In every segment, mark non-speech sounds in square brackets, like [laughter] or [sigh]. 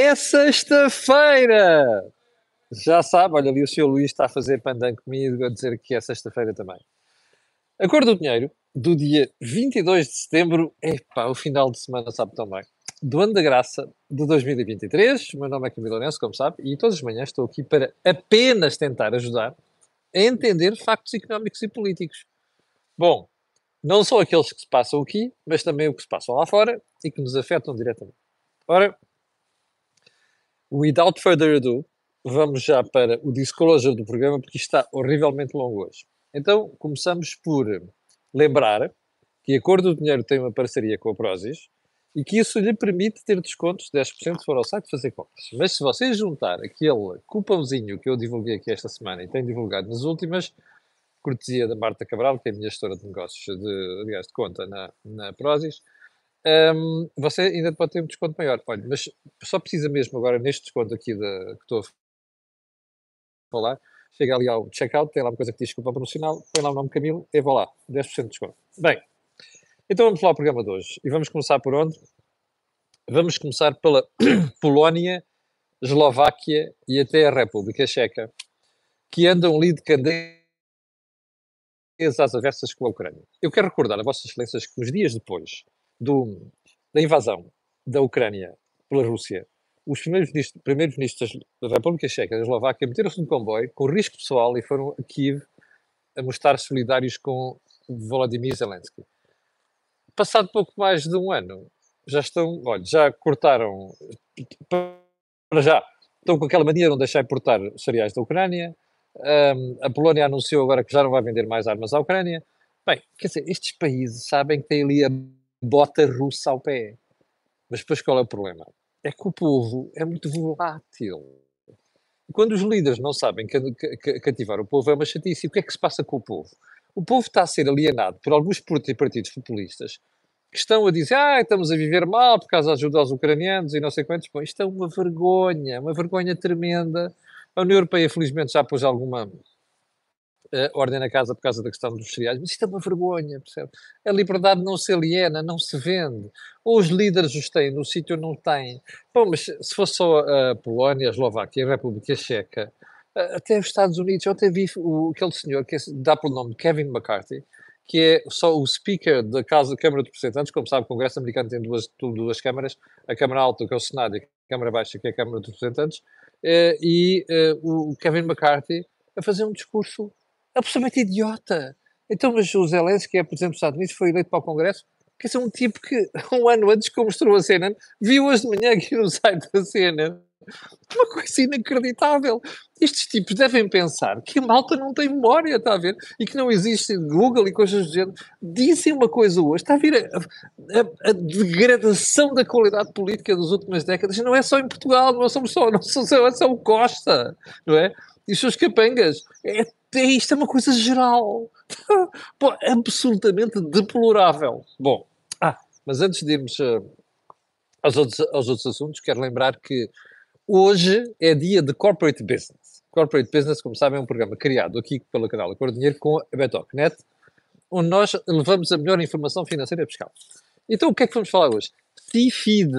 É sexta-feira! Já sabe, olha ali o Sr. Luís está a fazer pandan comigo a dizer que é sexta-feira também. A cor do dinheiro, do dia 22 de setembro, epá, o final de semana sabe tão bem. Do ano da graça de 2023, o meu nome é Camilo Lourenço, como sabe, e todas as manhãs estou aqui para apenas tentar ajudar a entender factos económicos e políticos. Bom, não só aqueles que se passam aqui, mas também o que se passam lá fora e que nos afetam diretamente. Ora, without further ado, vamos já para o disclosure do programa, porque está horrivelmente longo hoje. Então, começamos por lembrar que a Cor do Dinheiro tem uma parceria com a Prozis e que isso lhe permite ter descontos de 10% se for ao site fazer compras. Mas se você juntar aquele cupãozinho que eu divulguei aqui esta semana e tenho divulgado nas últimas, cortesia da Marta Cabral, que é a minha gestora de negócios, de, aliás, de conta na, na Prozis, um, você ainda pode ter um desconto maior. Olha, mas só precisa mesmo agora, neste desconto aqui de, que estou a falar, chega ali ao checkout, tem lá uma coisa que diz cupom promocional, põe lá o nome Camilo e vá lá, 10% de desconto. Bem, então vamos lá ao programa de hoje. E vamos começar por onde? Vamos começar pela [coughs] Polónia, Eslováquia e até a República Checa, que andam ali de candeias às avessas com a Ucrânia. Eu quero recordar a Vossas Excelências que nos dias depois do, da invasão da Ucrânia pela Rússia, os primeiros ministros, primeiros ministros da República Checa e da Eslováquia meteram-se no comboio com risco pessoal e foram a Kiev a mostrar solidários com Volodymyr Zelensky. Passado pouco mais de um ano, já estão, olha, já cortaram, para já, estão com aquela mania de não deixar importar cereais da Ucrânia, um, a Polónia anunciou agora que já não vai vender mais armas à Ucrânia. Bem, quer dizer, estes países sabem que têm ali a bota russa ao pé. Mas depois qual é o problema? É que o povo é muito volátil. Quando os líderes não sabem cativar o povo, é uma chatice. E o que é que se passa com o povo? O povo está a ser alienado por alguns partidos populistas que estão a dizer ah, estamos a viver mal por causa da ajuda aos ucranianos e não sei quantos. Bom, isto é uma vergonha, uma vergonha tremenda. A União Europeia, felizmente, já pôs alguma uh, ordem na casa por causa da questão dos cereais, mas isto é uma vergonha, percebe? A liberdade não se aliena, não se vende. Ou os líderes os têm, no sítio não têm. Bom, mas se fosse só a Polónia, a Eslováquia, a República Checa, uh, até os Estados Unidos, eu até vi o, aquele senhor que é, dá pelo nome Kevin McCarthy, que é só o Speaker da Casa Câmara de Representantes, como sabe, o Congresso americano tem duas, duas câmaras, a Câmara Alta, que é o Senado, e a Câmara Baixa, que é a Câmara de Representantes, uh, e o Kevin McCarthy a fazer um discurso absolutamente idiota. Então, mas o Zelensky, é presidente dos Estados Unidos, foi eleito para o Congresso. Quer dizer, um tipo que, [laughs] um ano antes que mostrou a CNN, viu hoje de manhã aqui no site da CNN. Uma coisa inacreditável. Estes tipos devem pensar que a malta não tem memória, está a ver? E que não existe Google e coisas do género. Dizem uma coisa hoje, está a ver a, a, a, degradação da qualidade política das últimas décadas. Não é só em Portugal, não somos só, não somos só, é só o Costa, não é? E os seus capangas. É é, isto é uma coisa geral. [laughs] Pô, absolutamente deplorável. Bom, ah, mas antes de irmos uh, aos, outros, aos outros assuntos, quero lembrar que hoje é dia de Corporate Business. Corporate Business, como sabem, é um programa criado aqui pelo canal Acordo Dinheiro com a Betocnet, onde nós levamos a melhor informação financeira fiscal. Então, o que é que vamos falar hoje? CIFID,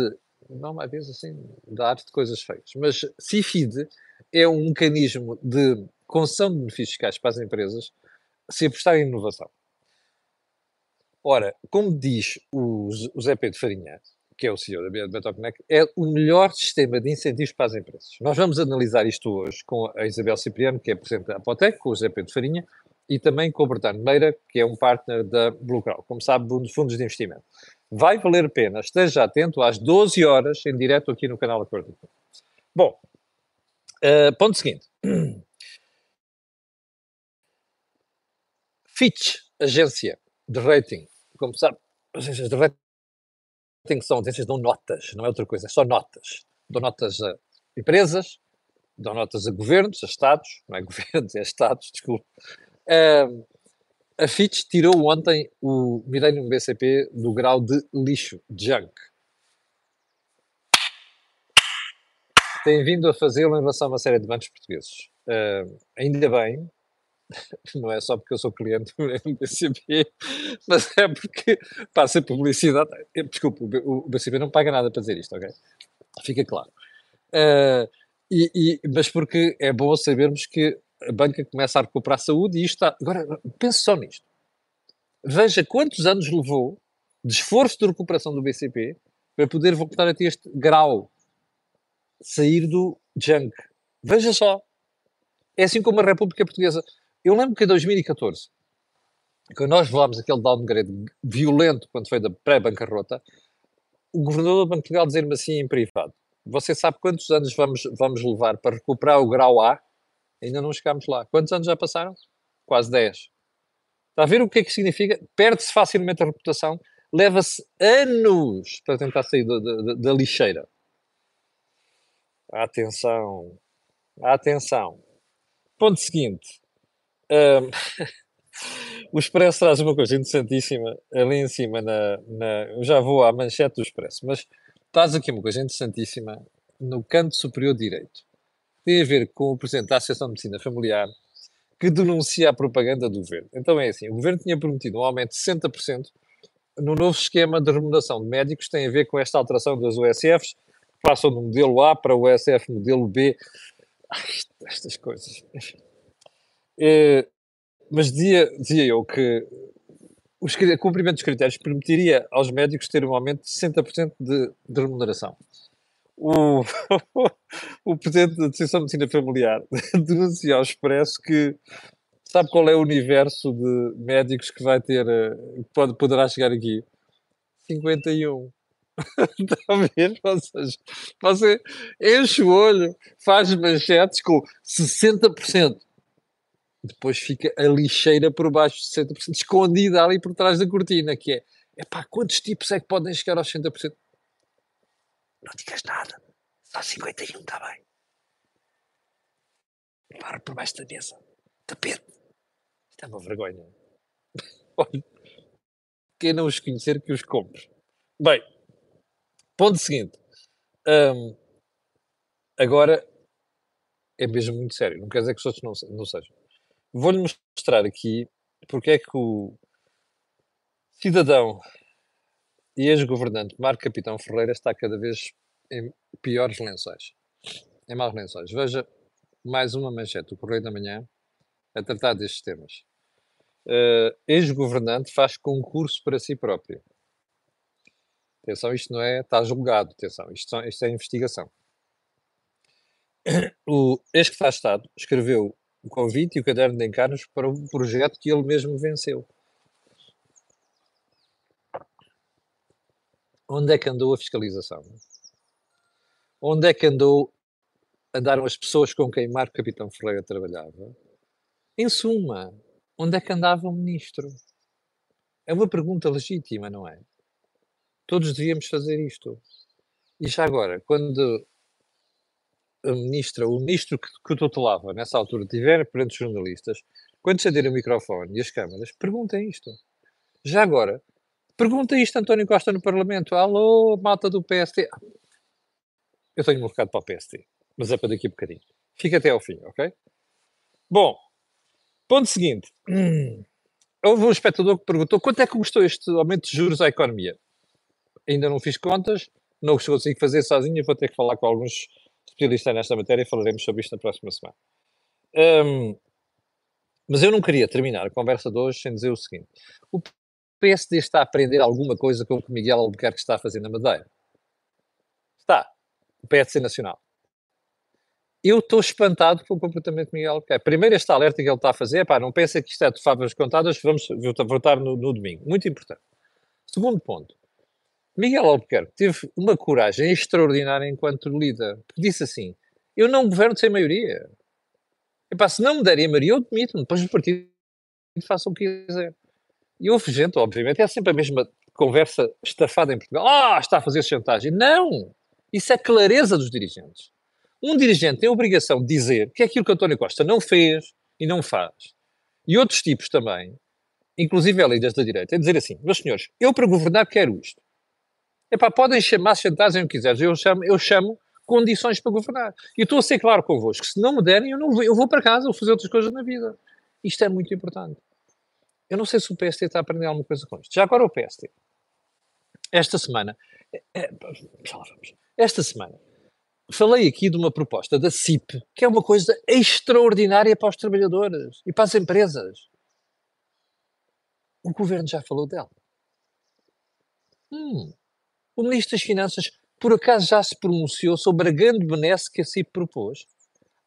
não mais vezes assim, da arte de coisas feias, mas CIFID é um mecanismo de concessão de benefícios fiscais para as empresas se apostarem em inovação. Ora, como diz o, Zé Pedro Farinha, que é o CEO da Betoconnect, é o melhor sistema de incentivos para as empresas. Nós vamos analisar isto hoje com a Isabel Cipriano, que é Presidente da Apotec, com o Zé Pedro Farinha, e também com o Bertano Meira, que é um partner da Blue Crown, como sabe, dos fundos de investimento. Vai valer a pena, esteja atento às 12 horas, em direto aqui no canal Acordo. Bom, uh, ponto seguinte. [clears throat] Fitch, agência de rating, como sabe, agências de rating são agências que dão notas, não é outra coisa, é só notas. Dão notas a empresas, dão notas a governos, a Estados, não é [laughs] governos, é Estados, desculpe. Uh, a Fitch tirou ontem o Millennium BCP do grau de lixo, junk. Tem vindo a fazê-lo em relação a uma série de bancos portugueses. Uh, ainda bem, [laughs] não é só porque eu sou cliente do BCP, [laughs] mas é porque passa publicidade. Desculpe, o BCP não paga nada para dizer isto, ok? Fica claro. Uh, e, e, mas porque é bom sabermos que a banca começa a recuperar a saúde e isto está. Agora, pense só nisto. Veja quantos anos levou de esforço de recuperação do BCP para poder voltar a ter este grau, sair do junk. Veja só. É assim como a República Portuguesa. Eu lembro que em 2014, quando nós levámos aquele downgrade violento quando foi da pré-bancarrota, o governador do Banco Portugal dizer-me assim em privado: Você sabe quantos anos vamos, vamos levar para recuperar o grau A? Ainda não chegámos lá. Quantos anos já passaram? Quase 10. Está a ver o que é que significa? Perde-se facilmente a reputação, leva-se anos para tentar sair da, da, da lixeira. Atenção, atenção. Ponto seguinte. Um, [laughs] o Expresso traz uma coisa interessantíssima ali em cima, na, na, eu já vou à manchete do Expresso, mas traz aqui uma coisa interessantíssima no canto superior direito. Tem a ver com o Presidente da Associação de Medicina Familiar que denuncia a propaganda do Governo. Então é assim, o Governo tinha prometido um aumento de 60% no novo esquema de remuneração de médicos, tem a ver com esta alteração das USFs, passam do modelo A para o USF modelo B. Ai, estas coisas. É, mas dizia, dizia eu que o cumprimento dos critérios permitiria aos médicos ter um aumento de 60% de, de remuneração. O, [laughs] o presidente da Associação de Medicina Familiar [laughs] denuncia ao Expresso que sabe qual é o universo de médicos que vai ter, eh, pode, poderá chegar aqui? 51. [laughs] Está a ver? Ou seja, você enche o olho, faz manchetes com 60% depois fica a lixeira por baixo de 60%, escondida ali por trás da cortina, que é, epá, quantos tipos é que podem chegar aos 60%? Não digas nada, só 51 está bem. Para por baixo da mesa, tapete. Isto é uma vergonha. [laughs] Olha, quem não os conhecer que os compre. Bem, ponto seguinte. Hum, agora é mesmo muito sério. Não quer dizer que os outros não, não sejam. Vou-lhe mostrar aqui porque é que o cidadão e ex-governante Marco Capitão Ferreira está cada vez em piores lençóis. Em maus lençóis. Veja mais uma manchete do Correio da Manhã a tratar destes temas. Uh, ex-governante faz concurso para si próprio. Atenção, isto não é, está julgado, atenção, isto, isto é investigação. O ex que faz Estado escreveu o convite e o caderno de encarnos para um projeto que ele mesmo venceu. Onde é que andou a fiscalização? Onde é que andou andaram as pessoas com quem Marco Capitão Ferreira trabalhava? Em suma, onde é que andava o ministro? É uma pergunta legítima, não é? Todos devíamos fazer isto. E já agora, quando a ministra, o ministro que, que tutelava nessa altura, estiver perante os jornalistas, quando acender o microfone e as câmaras, perguntem isto. Já agora, pergunta isto António Costa no Parlamento. Alô, malta do PST. Eu tenho um recado para o PST, mas é para daqui a bocadinho. Fica até ao fim, ok? Bom, ponto seguinte. [clears throat] Houve um espectador que perguntou quanto é que custou este aumento de juros à economia. Ainda não fiz contas, não consigo fazer sozinho, vou ter que falar com alguns especialista nesta matéria e falaremos sobre isto na próxima semana. Um, mas eu não queria terminar a conversa de hoje sem dizer o seguinte: o PSD está a aprender alguma coisa com o que Miguel Albuquerque está a fazer na Madeira? Está. O PSD Nacional. Eu estou espantado com o comportamento de Miguel Albuquerque. Primeiro, este alerta que ele está a fazer, pá, não pensa que isto é de favas contadas, vamos votar no, no domingo. Muito importante. Segundo ponto, Miguel Albuquerque teve uma coragem extraordinária enquanto líder. Disse assim: Eu não governo sem maioria. Epá, se não me derem a maioria, eu demito-me. Depois o partido faça o que quiser. E houve gente, obviamente, é sempre a mesma conversa estafada em Portugal. Ah, está a fazer chantagem. Não! Isso é clareza dos dirigentes. Um dirigente tem a obrigação de dizer que é aquilo que António Costa não fez e não faz. E outros tipos também, inclusive líderes da direita, é dizer assim: meus senhores, eu para governar quero isto. Epá, podem chamar chantagem o que quiseres, eu chamo, eu chamo condições para governar. E estou a ser claro convosco, se não me derem, eu, não vou, eu vou para casa, vou fazer outras coisas na vida. Isto é muito importante. Eu não sei se o PST está a aprender alguma coisa com isto. Já agora o PST. Esta semana, é, é, esta semana, falei aqui de uma proposta da CIP, que é uma coisa extraordinária para os trabalhadores e para as empresas. O governo já falou dela. Hum. O Ministro das Finanças, por acaso, já se pronunciou sobre a grande benesse que a CIP propôs?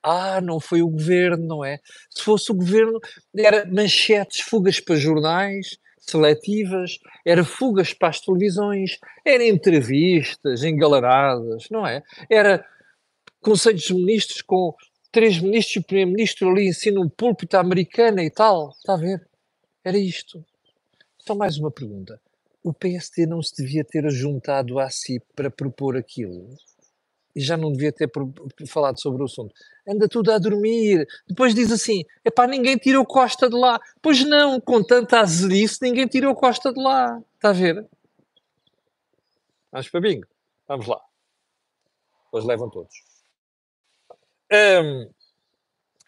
Ah, não foi o governo, não é? Se fosse o governo, era manchetes, fugas para jornais, seletivas, era fugas para as televisões, era entrevistas engalaradas, não é? Era conselhos de ministros com três ministros e o primeiro-ministro ali em cima num púlpito americana e tal. Está a ver? Era isto. Só mais uma pergunta. O PSD não se devia ter juntado à CIP para propor aquilo? e já não devia ter falado sobre o assunto. Anda tudo a dormir. Depois diz assim: epá, ninguém tirou Costa de lá. Pois não, com tanta azelice, ninguém tirou Costa de lá. Está a ver? Vamos para bingo. Vamos lá. Hoje levam todos. Um,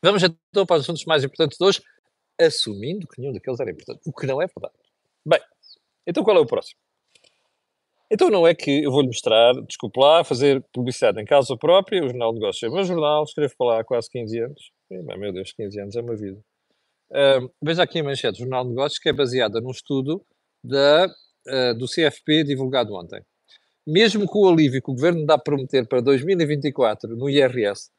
vamos então para os assuntos mais importantes de hoje, assumindo que nenhum daqueles era importante. O que não é verdade. Então qual é o próximo? Então não é que eu vou-lhe mostrar, desculpe lá, fazer publicidade em casa própria, o Jornal de Negócios é meu jornal, escrevo para lá há quase 15 anos. Meu Deus, 15 anos é uma vida. Uh, veja aqui a manchete do Jornal de Negócios, que é baseada num estudo da, uh, do CFP divulgado ontem. Mesmo com o alívio que o Governo dá a prometer para 2024 no IRS,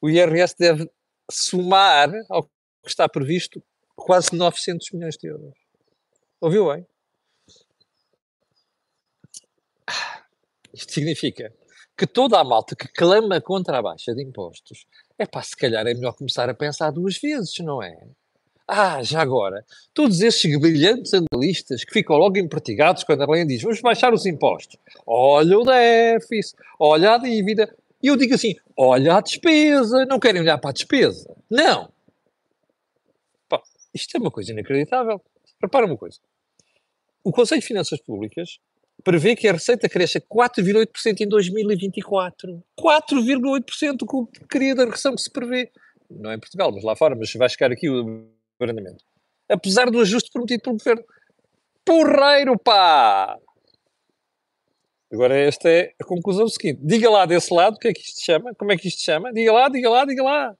o IRS deve somar ao que está previsto quase 900 milhões de euros. Ouviu bem? Isto significa que toda a malta que clama contra a baixa de impostos, é pá, se calhar é melhor começar a pensar duas vezes, não é? Ah, já agora, todos esses brilhantes analistas que ficam logo empertigados quando a lei diz vamos baixar os impostos. Olha o déficit, olha a dívida. E eu digo assim, olha a despesa, não querem olhar para a despesa. Não. Pá, isto é uma coisa inacreditável. Repara uma coisa. O Conselho de Finanças Públicas prevê que a receita cresça 4,8% em 2024. 4,8% com o queria da recessão que se prevê. Não é em Portugal, mas lá fora, mas vai chegar aqui o abrandamento. Apesar do ajuste prometido pelo governo. Porreiro, pá! Agora esta é a conclusão seguinte. Diga lá desse lado o que é que isto chama, como é que isto chama. Diga lá, diga lá, diga lá.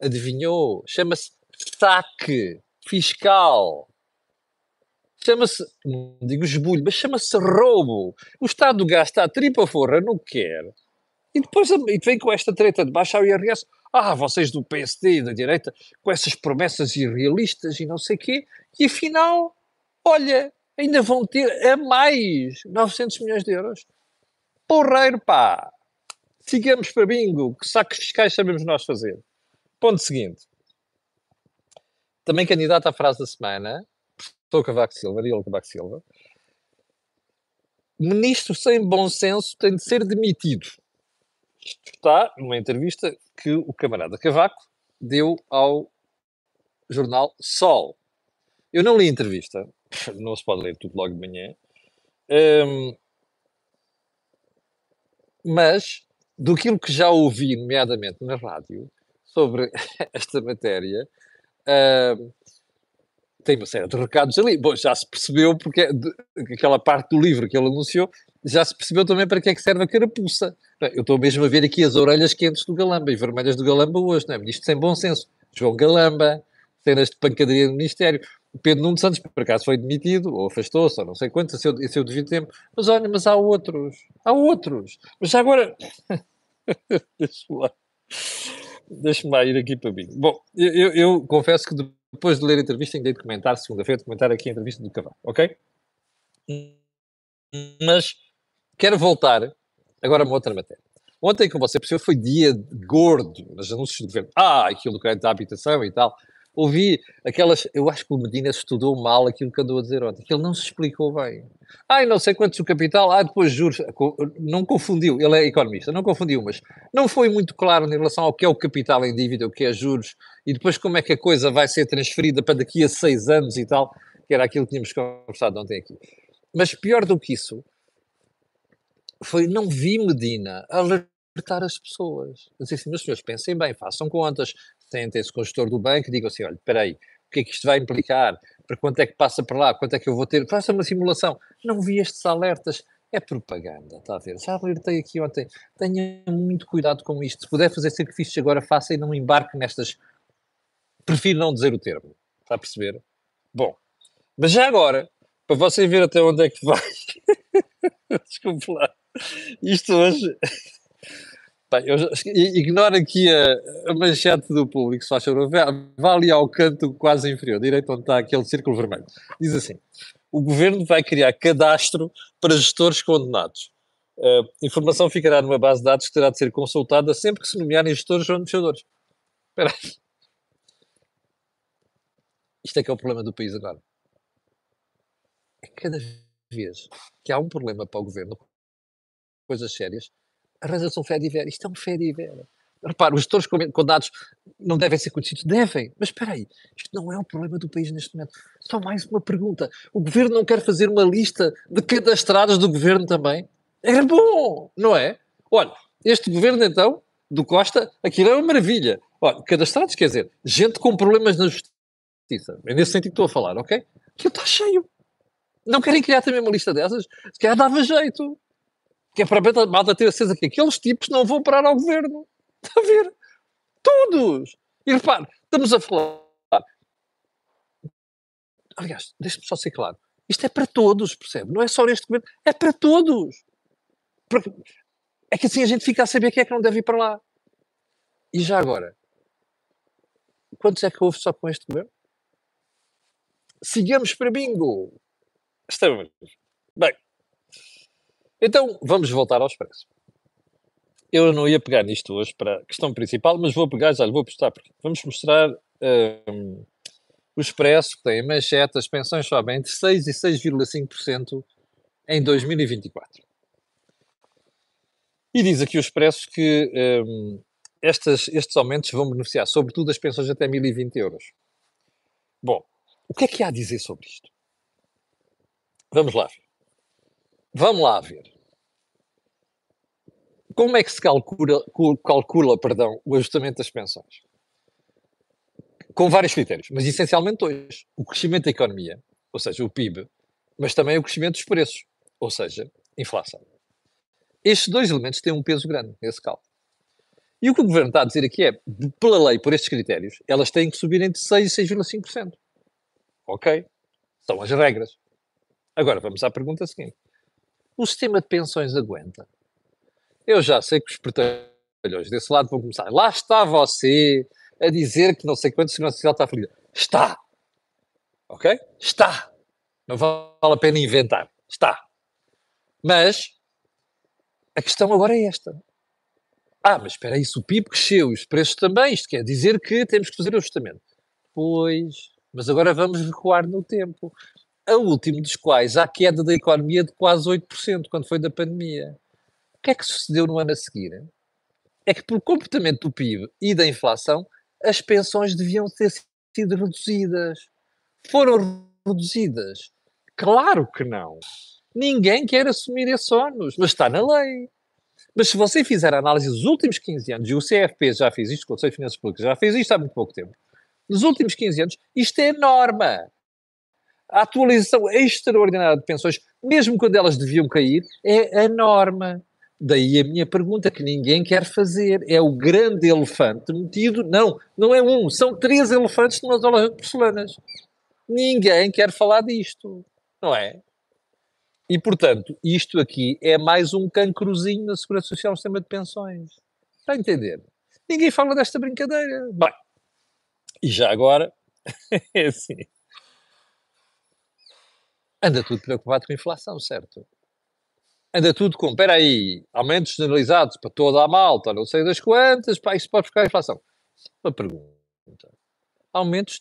Adivinhou? Chama-se saque fiscal chama-se, não digo esbulho, mas chama-se roubo. O Estado gasta a tripa forra, não quer. E depois e vem com esta treta de baixar o IRS. Ah, vocês do PSD e da direita, com essas promessas irrealistas e não sei quê. E afinal, olha, ainda vão ter a mais 900 milhões de euros. Porreiro, pá! Sigamos para bingo, que sacos fiscais sabemos nós fazer. Ponto seguinte. Também candidato à frase da semana, Estou Cavaco Silva, Ariel Cavaco Silva. Ministro sem bom senso tem de ser demitido. Isto está numa entrevista que o camarada Cavaco deu ao jornal Sol. Eu não li a entrevista, [laughs] não se pode ler tudo logo de manhã, um, mas do que já ouvi, nomeadamente na rádio, sobre [laughs] esta matéria, um, tem uma série de recados ali. Bom, já se percebeu porque é aquela parte do livro que ele anunciou, já se percebeu também para que é que serve a carapuça. Eu estou mesmo a ver aqui as orelhas quentes do Galamba e vermelhas do Galamba hoje, não é? Ministro sem bom senso. João Galamba, cenas de pancadaria do Ministério. Pedro Nuno Santos, por acaso, foi demitido, ou afastou-se, ou não sei quanto, esse é o devido tempo. Mas olha, mas há outros. Há outros. Mas já agora... [laughs] Deixa-me lá. Deixa-me lá ir aqui para mim. Bom, eu, eu, eu confesso que depois de ler a entrevista, ainda de comentar, segunda-feira, de comentar aqui a entrevista do Cavalo, ok? Mas quero voltar agora a uma outra matéria. Ontem, como você percebeu, foi dia gordo nos anúncios do governo. Ah, aquilo do crédito da habitação e tal ouvi aquelas. Eu acho que o Medina estudou mal aquilo que andou a dizer ontem, que ele não se explicou bem. Ai, não sei quantos o capital, ah, depois juros. Não confundiu, ele é economista, não confundiu, mas não foi muito claro em relação ao que é o capital em dívida, o que é juros, e depois como é que a coisa vai ser transferida para daqui a seis anos e tal, que era aquilo que tínhamos conversado ontem aqui. Mas pior do que isso, foi não vi Medina alertar as pessoas. Dizer assim, meus senhores, pensem bem, façam contas, sentem-se com o gestor do banco e digam assim, olha, espera aí, o que é que isto vai implicar? Para quanto é que passa para lá? Quanto é que eu vou ter? Faça uma simulação. Não vi estes alertas. é propaganda, está a ver? Já alertei aqui ontem. Tenha muito cuidado com isto. Se puder fazer sacrifícios agora, faça e não embarque nestas. Prefiro não dizer o termo. Está a perceber? Bom, mas já agora, para você ver até onde é que vai. [laughs] Desculpe lá. Isto hoje. Bem, eu ignoro aqui a, a, manchete do público, se faz favor. Vá ali ao canto quase inferior, direito onde está aquele círculo vermelho. Diz assim: o governo vai criar cadastro para gestores condenados. Uh, informação ficará numa base de dados que terá de ser consultada sempre que se nomearem gestores ou negociadores. Espera aí. Isto é que é o problema do país agora. É cada vez que há um problema para o governo, coisas sérias, arranja-se um fé de ver. Isto é um fé de ver. Repara, os gestores condenados não devem ser conhecidos? Devem. Mas espera aí, isto não é o problema do país neste momento. Só mais uma pergunta. O governo não quer fazer uma lista de cadastrados do governo também? Era bom, não é? Olha, este governo então, do Costa, aquilo é uma maravilha. Olha, cadastrados quer dizer, gente com problemas na justiça. É nesse sentido que estou a falar, ok? Aquilo está cheio. Não querem criar também uma lista dessas? Se calhar dava jeito. Que é para a malta ter a certeza que aqueles tipos não vão parar ao governo. [laughs] Está a ver? Todos! E repare, estamos a falar. Aliás, deixe-me só ser claro. Isto é para todos, percebe? Não é só neste governo, é para todos. Porque é que assim a gente fica a saber quem é que não deve ir para lá. E já agora, quantos é que houve só com este governo? Sigamos para bingo! Estamos. Bem, então vamos voltar ao expresso eu não ia pegar nisto hoje para a questão principal, mas vou pegar, já lhe vou postar, porque vamos mostrar um, o Expresso, que tem manchete, as pensões sobem entre 6% e 6,5% em 2024. E diz aqui o Expresso que um, estas, estes aumentos vão beneficiar, sobretudo, as pensões até 1.020 euros. Bom, o que é que há a dizer sobre isto? Vamos lá ver. Vamos lá ver. Como é que se calcula, calcula perdão, o ajustamento das pensões? Com vários critérios, mas essencialmente dois. O crescimento da economia, ou seja, o PIB, mas também o crescimento dos preços, ou seja, inflação. Estes dois elementos têm um peso grande nesse cálculo. E o que o governo está a dizer aqui é, pela lei, por estes critérios, elas têm que subir entre 6% e 6,5%. Ok? São as regras. Agora vamos à pergunta seguinte: o sistema de pensões aguenta? Eu já sei que os portalhões desse lado vão começar. Lá está você a dizer que não sei quanto segurança social está ferida. Está. Ok? Está. Não vale a pena inventar. Está. Mas a questão agora é esta. Ah, mas espera aí, se o PIB cresceu os preços também, isto quer dizer que temos que fazer ajustamento. Pois, mas agora vamos recuar no tempo. A último dos quais, há queda da economia de quase 8%, quando foi da pandemia que é que sucedeu no ano a seguir? É que, pelo comportamento do PIB e da inflação, as pensões deviam ter sido reduzidas. Foram reduzidas? Claro que não. Ninguém quer assumir esses ónus, mas está na lei. Mas se você fizer a análise dos últimos 15 anos, e o CFP já fez isto, o Conselho de Finanças Públicas já fez isto há muito pouco tempo, nos últimos 15 anos, isto é norma. A atualização extraordinária de pensões, mesmo quando elas deviam cair, é a norma. Daí a minha pergunta que ninguém quer fazer. É o grande elefante metido. Não, não é um, são três elefantes numa zona de porcelanas. Ninguém quer falar disto, não é? E, portanto, isto aqui é mais um cancrozinho na Segurança Social no sistema de pensões. Está a entender? Ninguém fala desta brincadeira. Bem, e já agora, [laughs] é assim. Anda tudo preocupado com a inflação, certo? Anda tudo com, espera aí, aumentos generalizados para toda a malta, não sei das quantas, pá, isso pode ficar a inflação. Uma pergunta. Aumentos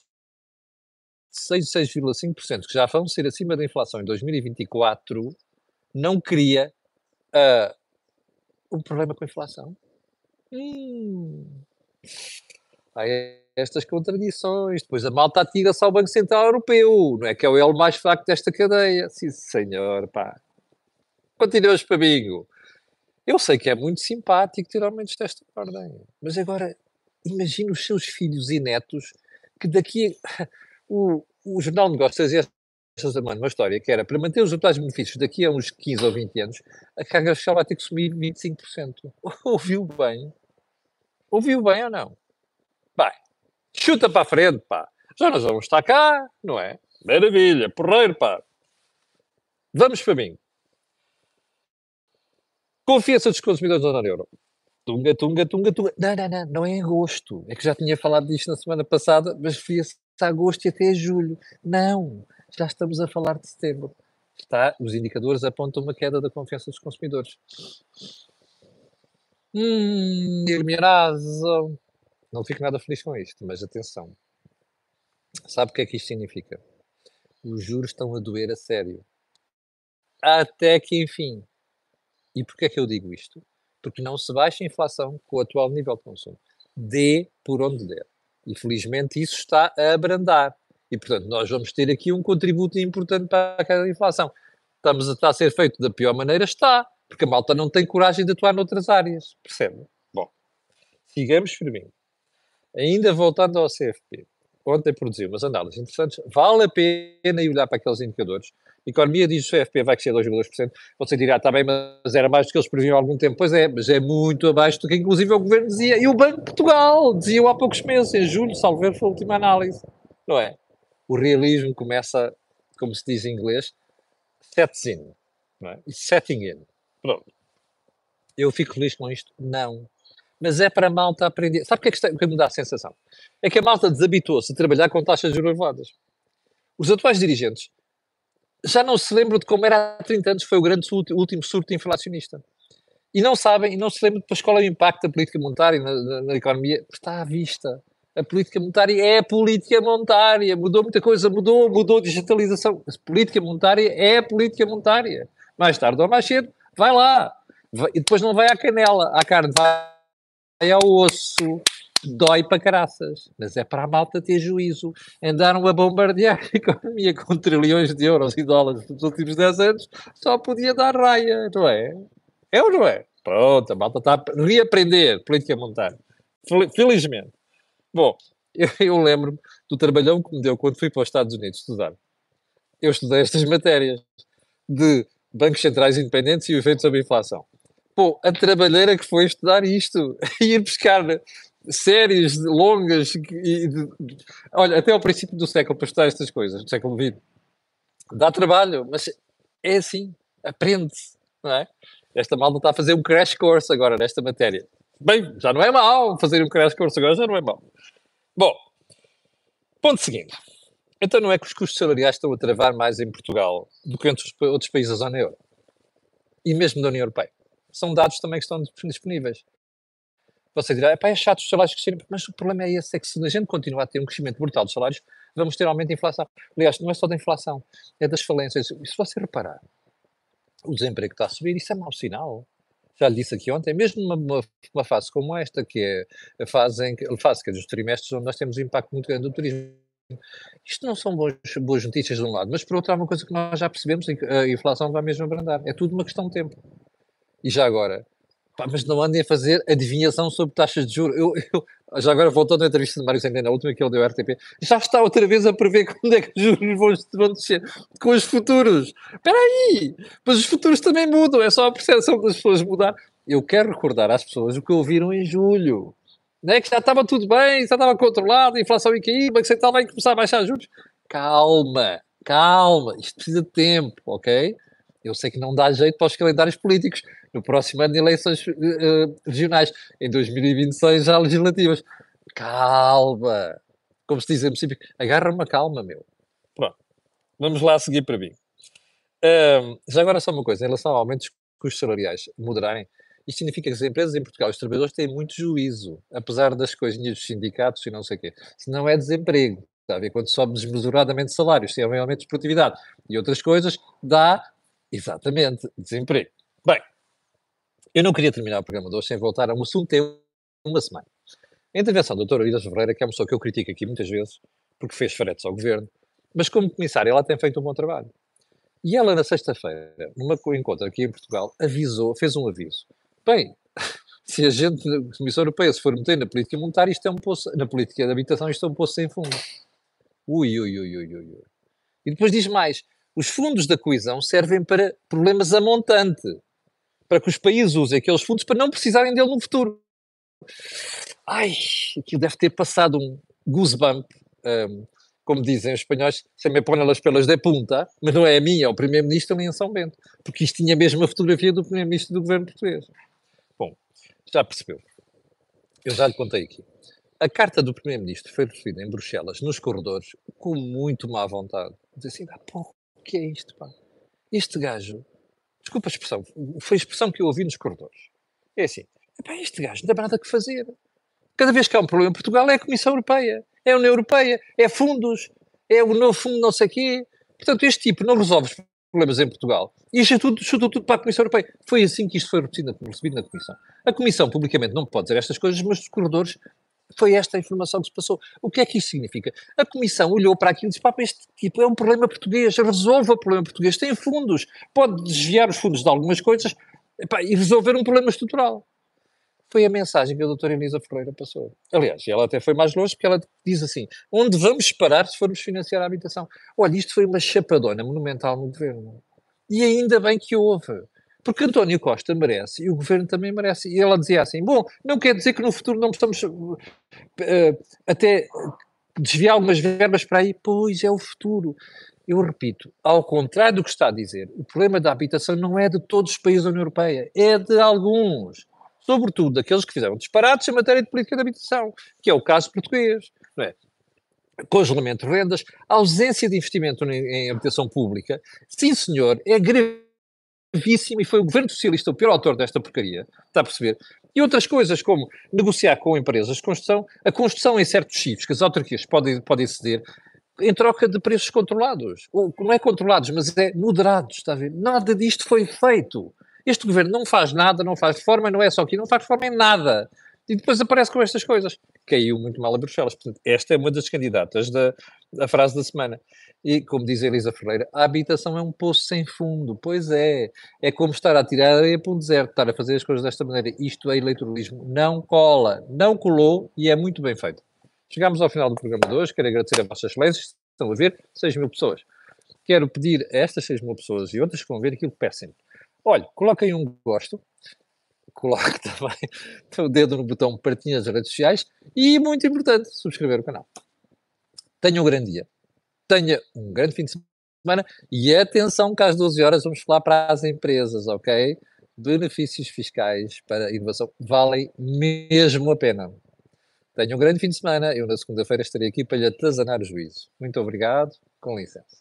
de 6,5%, que já vão ser acima da inflação em 2024, não cria uh, um problema com a inflação? Hum. Aí estas contradições. Depois a malta atira-se ao Banco Central Europeu, não é que é o elo mais fraco desta cadeia. Sim, senhor, pá. Continuas para bingo. Eu sei que é muito simpático ter aumentos desta ordem, mas agora imagina os seus filhos e netos que daqui [laughs] o, o Jornal de Negócios esta semana uma história que era para manter os atuais benefícios daqui a uns 15 ou 20 anos, a carga fiscal vai ter que subir 25%. [laughs] Ouviu bem? Ouviu bem ou não? Vai, chuta para a frente, pá. Já nós vamos estar cá, não é? Maravilha, porreiro, pá. Vamos para mim. Confiança dos consumidores da Zona Euro. Tunga, tunga, tunga, tunga. Não, não, não, não é agosto. É que já tinha falado disto na semana passada, mas fia-se a agosto e até julho. Não, já estamos a falar de setembro. Está, os indicadores apontam uma queda da confiança dos consumidores. Hum, razão. Não fico nada feliz com isto, mas atenção. Sabe o que é que isto significa? Os juros estão a doer a sério. Até que enfim. E porquê é que eu digo isto? Porque não se baixa a inflação com o atual nível de consumo. Dê por onde der. E felizmente isso está a abrandar. E portanto nós vamos ter aqui um contributo importante para a inflação. Estamos a, estar a ser feito da pior maneira? Está. Porque a malta não tem coragem de atuar noutras áreas. Percebe? Bom, sigamos firme. Ainda voltando ao CFP. Ontem produziu umas análises interessantes. Vale a pena ir olhar para aqueles indicadores a economia diz que o CFP vai crescer 2,2%. Você dirá, está bem, mas era mais do que eles previam há algum tempo. Pois é, mas é muito abaixo do que inclusive o Governo dizia. E o Banco de Portugal dizia há poucos meses, em julho, salvo foi a última análise. Não é? O realismo começa, como se diz em inglês, sets in. Não é? Setting in. Pronto. Eu fico feliz com isto? Não. Mas é para a malta aprender. Sabe o que é que, está, o que me dá a sensação? É que a malta desabituou-se a trabalhar com taxas elevadas. Os atuais dirigentes já não se lembram de como era há 30 anos, foi o grande último surto inflacionista. E não sabem, e não se lembram depois qual é o impacto da política monetária na, na, na economia. Está à vista. A política monetária é política monetária. Mudou muita coisa, mudou, mudou a digitalização. A política monetária é política monetária. Mais tarde ou mais cedo, vai lá. E depois não vai à canela, à carne, vai ao osso dói para caraças, mas é para a malta ter juízo. Andaram a bombardear a economia com trilhões de euros e dólares nos últimos 10 anos, só podia dar raia, não é? É ou não é? Pronto, a malta está a reaprender política monetária. Felizmente. Bom, eu, [laughs] eu lembro-me do trabalhão que me deu quando fui para os Estados Unidos estudar. Eu estudei estas matérias de bancos centrais independentes e o efeito sobre a inflação. Pô, a trabalheira que foi estudar isto, [laughs] ir buscar séries longas e de, olha, até ao princípio do século para estudar estas coisas, do século XX. Dá trabalho, mas é assim, aprende-se, não é? Esta malta está a fazer um crash course agora nesta matéria. Bem, já não é mau fazer um crash course agora, já não é mau. Bom, ponto seguinte. Então não é que os custos salariais estão a travar mais em Portugal do que entre os outros países da zona euro? E mesmo da União Europeia. São dados também que estão disponíveis. Você dirá, é chato os salários crescerem, mas o problema é esse, é que se a gente continuar a ter um crescimento brutal dos salários, vamos ter aumento de inflação. Aliás, não é só da inflação, é das falências. E se você reparar, o desemprego está a subir, isso é mau sinal. Já lhe disse aqui ontem, mesmo numa, uma fase como esta, que é a fase, em a fase que é dos trimestres onde nós temos um impacto muito grande do turismo. Isto não são boas, boas notícias de um lado, mas por outro há uma coisa que nós já percebemos, a inflação vai mesmo abrandar. É tudo uma questão de tempo. E já agora, Pá, mas não andem a fazer adivinhação sobre taxas de juros. Eu, eu, já agora voltando à entrevista de Mário Centeno, a última que ele deu ao RTP, já está outra vez a prever quando é que os juros vão, descer com os futuros. Espera aí! Mas os futuros também mudam, é só a percepção das pessoas mudar. Eu quero recordar às pessoas o que ouviram em julho. Não é que já estava tudo bem, já estava controlado, a inflação ia cair, o Banco Central vai começar a baixar juros. Calma, calma, isto precisa de tempo, ok? Eu sei que não dá jeito para os calendários políticos. No próximo ano eleições uh, regionais, em 2026 já legislativas. Calma! Como se diz em princípio, agarra uma calma, meu. Pronto. Vamos lá seguir para mim. Uh, já agora só uma coisa, em relação ao aumento dos custos salariais moderarem, isto significa que as empresas em Portugal, os trabalhadores têm muito juízo, apesar das coisinhas dos sindicatos e não sei o quê. Se não é desemprego, está a ver? Quando sobe desmesuradamente salários, se é um aumento de produtividade e outras coisas, dá Exatamente, desemprego. Bem, eu não queria terminar o programa de hoje sem voltar a um assunto tem uma semana. A intervenção da doutora Ida Ferreira, que é uma pessoa que eu critico aqui muitas vezes, porque fez fretes ao governo, mas como comissária ela tem feito um bom trabalho. E ela, na sexta-feira, numa encontro aqui em Portugal, avisou, fez um aviso. Bem, [laughs] se a gente, a Comissão Europeia, se for meter na política monetária, isto é um poço, na política de habitação, isto é um poço sem fundo. Ui, ui, ui, ui, ui. E depois diz mais: os fundos da coesão servem para problemas a montante, para que os países usem aqueles fundos para não precisarem dele no futuro. Ai, aquilo deve ter passado um goosebump, um, como dizem os espanhóis, se me põe las pelas de punta, mas não é a minha, é o primeiro-ministro nem em São Bento, porque isto tinha mesmo a fotografia do primeiro-ministro do governo português. Bom, já percebeu. Eu já lhe contei aqui. A carta do primeiro-ministro foi recebida em Bruxelas, nos corredores, com muito má vontade. Diz assim, ah, pô, o que é isto, pá? Este gajo, desculpa a expressão, foi a expressão que eu ouvi nos corredores. É assim, pá, este gajo não tem nada que fazer. Cada vez que há um problema em Portugal é a Comissão Europeia, é a União Europeia, é fundos, é o novo fundo não sei quê. Portanto, este tipo não resolve os problemas em Portugal. E isto é tudo, chutou tudo para a Comissão Europeia. Foi assim que isto foi recebido na Comissão. A Comissão publicamente não pode dizer estas coisas, mas os corredores foi esta a informação que se passou. O que é que isto significa? A Comissão olhou para aquilo e disse: Pá, este tipo é um problema português, resolva o problema português, tem fundos, pode desviar os fundos de algumas coisas epá, e resolver um problema estrutural. Foi a mensagem que a doutora Elisa Ferreira passou. Aliás, ela até foi mais longe porque ela diz assim: onde vamos parar se formos financiar a habitação? Olha, isto foi uma chapadona monumental no governo. E ainda bem que houve. Porque António Costa merece e o governo também merece. E ela dizia assim: bom, não quer dizer que no futuro não possamos uh, até desviar algumas verbas para aí. Pois é o futuro. Eu repito, ao contrário do que está a dizer, o problema da habitação não é de todos os países da União Europeia, é de alguns sobretudo daqueles que fizeram disparates em matéria de política de habitação, que é o caso português. Não é? Congelamento de rendas, ausência de investimento em, em habitação pública, sim senhor, é gravíssimo e foi o governo socialista o pior autor desta porcaria, está a perceber? E outras coisas como negociar com empresas de construção, a construção em certos sítios que as autarquias podem, podem ceder, em troca de preços controlados. Ou não é controlados, mas é moderados, está a ver? Nada disto foi feito. Este governo não faz nada, não faz reforma, não é só aqui, não faz reforma em nada. E depois aparece com estas coisas. Caiu muito mal a Bruxelas. Portanto, esta é uma das candidatas da, da frase da semana. E, como diz a Elisa Ferreira, a habitação é um poço sem fundo. Pois é. É como estar a tirar areia para um deserto, estar a fazer as coisas desta maneira. Isto é eleitoralismo. Não cola. Não colou e é muito bem feito. Chegamos ao final do programa de hoje. Quero agradecer a Vossas Excelências. Estão a ver? 6 mil pessoas. Quero pedir a estas 6 mil pessoas e outras que vão ver aquilo que peçam Olha, coloquem um gosto, coloque [laughs] também o dedo no botão partilha nas redes sociais e, muito importante, subscrever o canal. Tenha um grande dia. Tenha um grande fim de semana e atenção que às 12 horas vamos falar para as empresas, ok? Benefícios fiscais para a inovação valem mesmo a pena. Tenha um grande fim de semana. Eu, na segunda-feira, estarei aqui para lhe atazanar o juízo. Muito obrigado. Com licença.